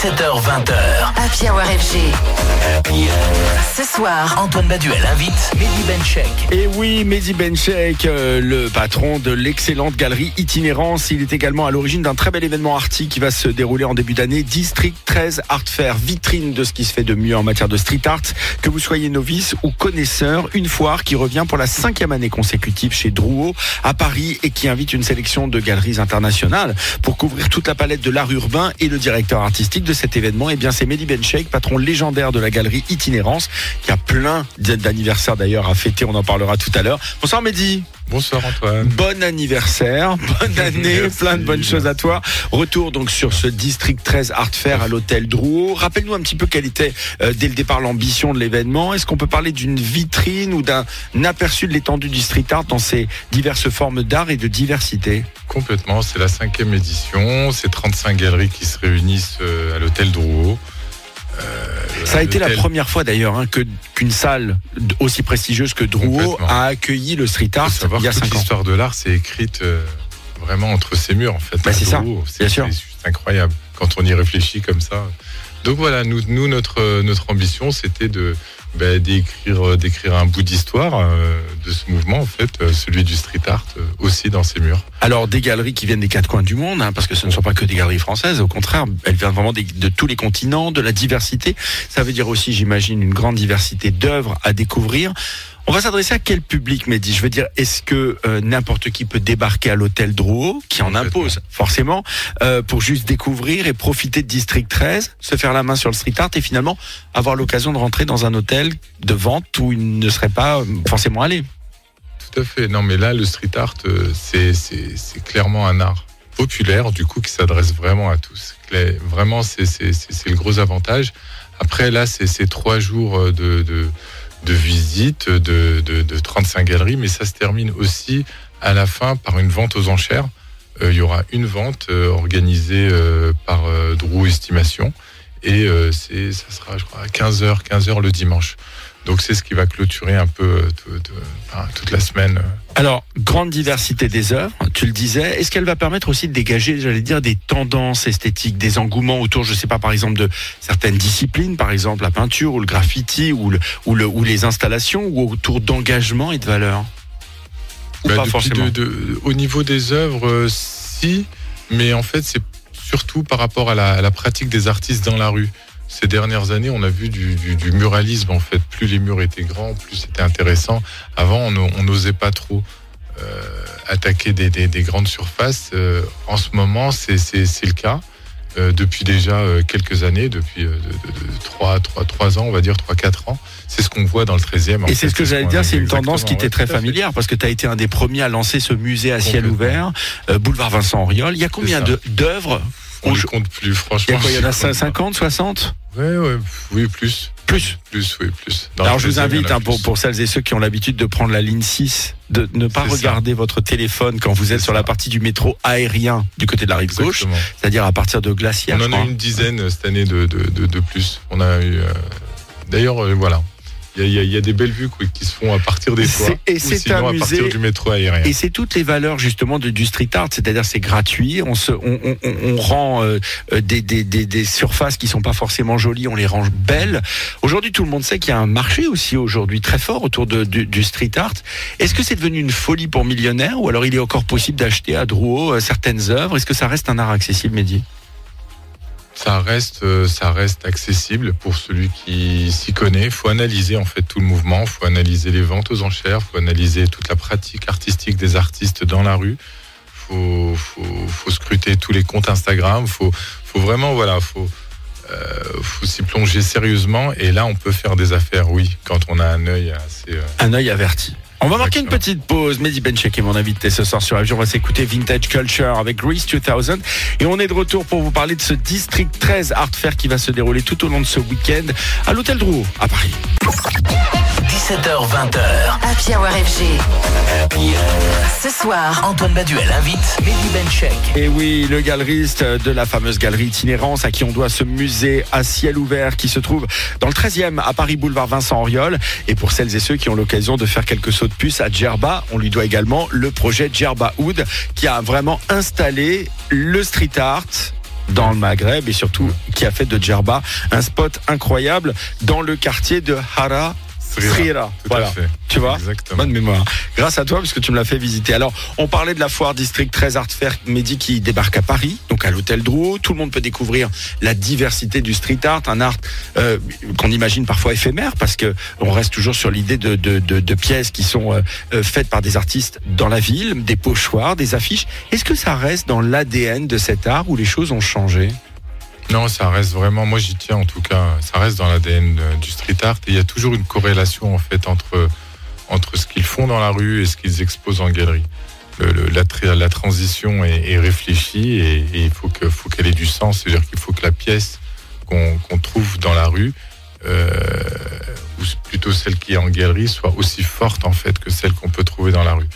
17h20h. Happy Hour FG. Ce soir, Antoine Baduel invite Mehdi Benchek. Et oui, Mehdi Benchek, euh, le patron de l'excellente galerie Itinérance, il est également à l'origine d'un très bel événement arty qui va se dérouler en début d'année, District 13 Art Fair, vitrine de ce qui se fait de mieux en matière de street art. Que vous soyez novice ou connaisseur, une foire qui revient pour la cinquième année consécutive chez Drouot à Paris et qui invite une sélection de galeries internationales pour couvrir toute la palette de l'art urbain et le directeur artistique de cet événement, eh bien c'est Mehdi Benchek, patron légendaire de la galerie Itinérance, qui a plein d'anniversaires d'ailleurs à fêter, on en parlera tout à l'heure. Bonsoir Mehdi. Bonsoir Antoine. Bon anniversaire, bonne année, Merci, plein de bonnes choses à toi. Retour donc sur ce District 13 Art Fair à l'hôtel Drouot. Rappelle-nous un petit peu quelle était euh, dès le départ l'ambition de l'événement. Est-ce qu'on peut parler d'une vitrine ou d'un aperçu de l'étendue du street art dans ses diverses formes d'art et de diversité? Complètement, c'est la cinquième édition. C'est 35 galeries qui se réunissent euh, à l'hôtel Drouot. Euh, Ça a été la première fois d'ailleurs hein, que qu'une salle aussi prestigieuse que Drouot a accueilli le street art il y a que toute 5 ans. l'histoire de l'art, c'est écrite euh, vraiment entre ces murs en fait. Bah, c'est ça, bien sûr. C'est incroyable quand on y réfléchit comme ça. Donc voilà, nous, notre notre ambition, c'était de bah, d'écrire d'écrire un bout d'histoire euh, de ce mouvement en fait, euh, celui du street art euh, aussi dans ces murs. Alors des galeries qui viennent des quatre coins du monde, hein, parce que ce ne sont pas que des galeries françaises, au contraire, elles viennent vraiment de tous les continents, de la diversité. Ça veut dire aussi, j'imagine, une grande diversité d'œuvres à découvrir. On va s'adresser à quel public, Mehdi? Je veux dire, est-ce que euh, n'importe qui peut débarquer à l'hôtel Drouot, qui en impose forcément, euh, pour juste découvrir et profiter de District 13, se faire la main sur le street art et finalement avoir l'occasion de rentrer dans un hôtel de vente où il ne serait pas euh, forcément allé? Tout à fait. Non, mais là, le street art, c'est clairement un art populaire, du coup, qui s'adresse vraiment à tous. Vraiment, c'est le gros avantage. Après, là, c'est trois jours de, de, de visite de, de, de 35 galeries, mais ça se termine aussi à la fin par une vente aux enchères. Euh, il y aura une vente euh, organisée euh, par Drew Estimation et euh, c'est ça sera, je crois, à 15h, 15h le dimanche. Donc, c'est ce qui va clôturer un peu euh, enfin, toute la semaine. euh, Alors, grande diversité des œuvres, tu le disais. Est-ce qu'elle va permettre aussi de dégager, j'allais dire, des tendances esthétiques, des engouements autour, je sais pas, par exemple, de certaines disciplines, par exemple la peinture ou le graffiti ou, le, ou, le, ou les installations, ou autour d'engagement et de valeurs? Ou Bah, pas forcément? de- Au niveau des œuvres, si, mais en fait, c'est surtout par rapport à la, à la pratique des artistes dans la rue. Ces dernières années, on a vu du, du- du muralisme, en fait. Plus les murs étaient grands, plus c'était intéressant. Avant, on n'osait pas trop euh, attaquer des, des- des grandes surfaces. Euh, en ce moment, c'est le cas. Euh, depuis déjà quelques années, depuis 3, 3, 3 ans, on va dire 3-4 ans. C'est ce qu'on voit dans le 13e. en Et c'est ce que j'allais dire, c'est une tendance qui était très familière, parce que tu as été un des premiers à lancer ce musée à ciel ouvert, euh, boulevard Vincent Auriol. Il y a combien d'œuvres On ne compte plus, franchement. il y en a je compte pas. 50, 60 Ouais, ouais, oui, plus. Plus Plus, oui, plus. Alors je vous 13e, il y invite, hein, pour, pour celles et ceux qui ont l'habitude de prendre la ligne 6, de ne pas ça. regarder votre téléphone quand vous êtes sur la partie du métro aérien du côté de la rive gauche, c'est-à-dire à partir de Glacière. On je en a une dizaine euh, cette année de, de, de, de plus. On a eu. euh, D'ailleurs, euh, voilà. Il y a, y y des belles vues quoi, qui se font à partir des toits. et c'est un à partir musée- du métro aérien. Et c'est toutes les valeurs justement de, du street art, c'est-à-dire c'est gratuit, on, se, on, on, on- on rend euh, euh, des, des, des, des surfaces qui sont pas forcément jolies, on les range belles. Aujourd'hui tout le monde sait qu'il y a un marché aussi aujourd'hui très fort autour de, du, du street art. Est-ce que c'est devenu une folie pour millionnaires ou alors il est encore possible d'acheter à Drouot euh, certaines œuvres? Est-ce que ça reste un art accessible, Mehdi? Ça reste, euh, ça reste accessible pour celui qui s'y connaît. Il faut analyser en fait tout le mouvement. Il faut analyser les ventes aux enchères. Il faut analyser toute la pratique artistique des artistes dans la rue. Il faut, scruter tous les comptes Instagram. Il faut, vraiment, voilà, euh, faut s'y plonger sérieusement. Et là, on peut faire des affaires, oui, quand on a un œil assez. euh, Un œil averti. On va marquer une petite pause. Mehdi Benchek est mon invité ce soir sur FG. On va s'écouter Vintage Culture avec Grease 2000. Et on est de retour pour vous parler de ce District 13 Art Fair qui va se dérouler tout au long de ce week-end à l'Hôtel Drouot à Paris. 17h20h. Happy Hour FG. Ce soir, Antoine Baduel invite Mehdi Benchek. Et oui, le galeriste de la fameuse galerie Itinérance à qui on doit ce musée à ciel ouvert qui se trouve dans le 13e à Paris boulevard Vincent Auriol. Et pour celles et ceux qui ont l'occasion de faire quelques sauts de puce à Djerba, on lui doit également le projet Djerba Hood qui a vraiment installé le street art dans le Maghreb et surtout qui a fait de Djerba un spot incroyable dans le quartier de Hara Srira. Voilà. fait. Tu vois Exactement. Bonne mémoire. Grâce à toi, parce que tu me l'as fait visiter. Alors, on parlait de la foire District 13 Art Fair Mehdi qui débarque à Paris, donc à l'hôtel Drouot. Tout le monde peut découvrir la diversité du street art, un art euh, qu'on imagine parfois éphémère, parce que on reste toujours sur l'idée de, de, de, de pièces qui sont euh, euh, faites par des artistes dans la ville, des pochoirs, des affiches. Est-ce que ça reste dans l'ADN de cet art où les choses ont changé? Non, ça reste vraiment, moi j'y tiens en tout cas, ça reste dans l'ADN euh, du street art et il y a toujours une corrélation en fait entre, entre ce qu'ils font dans la rue et ce qu'ils exposent en galerie. Le- le- la, tra- la transition est, réfléchie et, il faut que- faut qu'elle ait du sens, c'est-à-dire qu'il faut que la pièce qu'on trouve dans la rue, euh, ou plutôt celle qui est en galerie, soit aussi forte en fait que celle qu'on peut trouver dans la rue.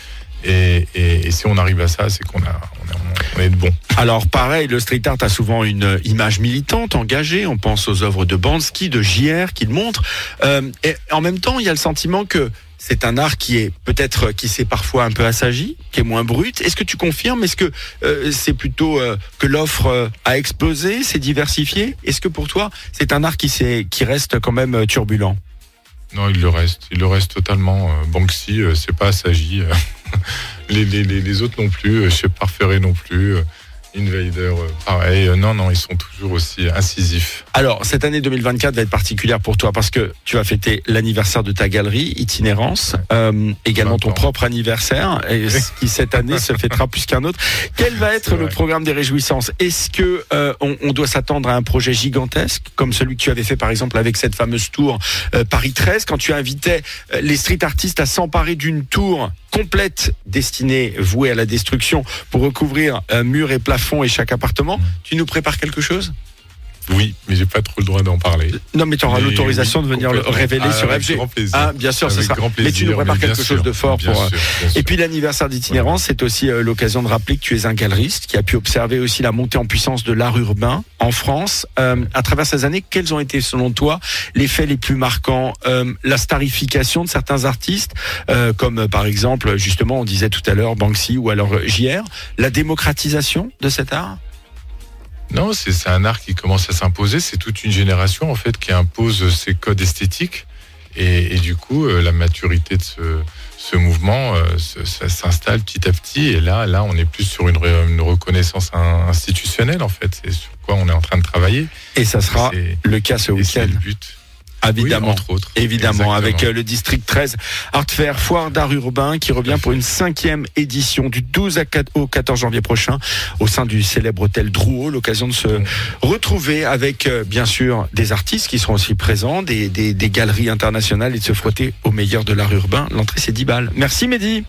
Et si on arrive à ça, c'est qu'on a, on bon. Alors pareil, le street art a souvent une image militante, engagée. On pense aux œuvres de Bansky, de JR qui le montrent. Euh, et en même temps, il y a le sentiment que c'est un art qui est peut-être qui s'est parfois un peu assagi, qui est moins brut. Est-ce que tu confirmes? Est-ce que euh, c'est plutôt euh, que l'offre euh, a explosé, s'est diversifiée? Est-ce que pour toi, c'est un art qui reste quand même euh, turbulent? Non, il le reste. Il le reste totalement. Euh, Banksy, euh, c'est pas Assagi. Euh, les, autres non plus. euh, Chez Parferré non plus. euh, Invader, euh, pareil. Euh, Non, non, ils sont toujours aussi incisifs. Alors, cette année 2024 va être particulière pour toi parce que tu vas fêter l'anniversaire de ta galerie, Itinérance, euh, également ton 20 ans. propre anniversaire, et qui cette année se fêtera plus qu'un autre. Quel va être le programme des réjouissances? Est-ce que euh, on, on doit s'attendre à un projet gigantesque, comme celui que tu avais fait par exemple avec cette fameuse tour euh, Paris 13, quand tu invitais les street artistes à s'emparer d'une tour complète destinée, vouée à la destruction, pour recouvrir murs et plafonds et chaque appartement? Tu nous prépares quelque chose? Oui, mais j'ai pas trop le droit d'en parler. non, mais tu auras l'autorisation oui, de venir le révéler Ah, sur avec FG. grand plaisir. Ah, bien sûr, ce sera. grand Mais tu nous plaisir, prépares quelque chose de fort pour. euh, sûr, Et puis l'anniversaire d'itinérance, c'est aussi euh, l'occasion de rappeler que tu es un galeriste qui a pu observer aussi la montée en puissance de l'art urbain en France. Euh, à travers ces années, quels ont été selon toi les faits les plus marquants Euh, La starification de certains artistes, euh, comme euh, par exemple, justement, on disait tout à l'heure Banksy ou alors euh, JR. La démocratisation de cet art? Non, c'est un art qui commence à s'imposer. C'est toute une génération en fait qui impose ses codes esthétiques et, et du coup euh, la maturité de ce, ce mouvement euh, s'installe petit à petit. Et là, là, on est plus sur une, reconnaissance in- institutionnelle en fait. C'est sur quoi on est en train de travailler. Et ça sera le cas ce week-end. le but. Évidemment. Oui, entre autres. Évidemment, Exactement. avec euh, le district 13 Art Fair, foire d'art urbain qui revient pour une cinquième édition du 12 à 4 au 14 janvier prochain au sein du célèbre hôtel Drouot. L'occasion de se retrouver avec, euh, bien sûr, des artistes qui seront aussi présents, des, des, des galeries internationales et de se frotter au meilleur de l'art urbain. L'entrée, c'est 10 balles. Merci, Mehdi.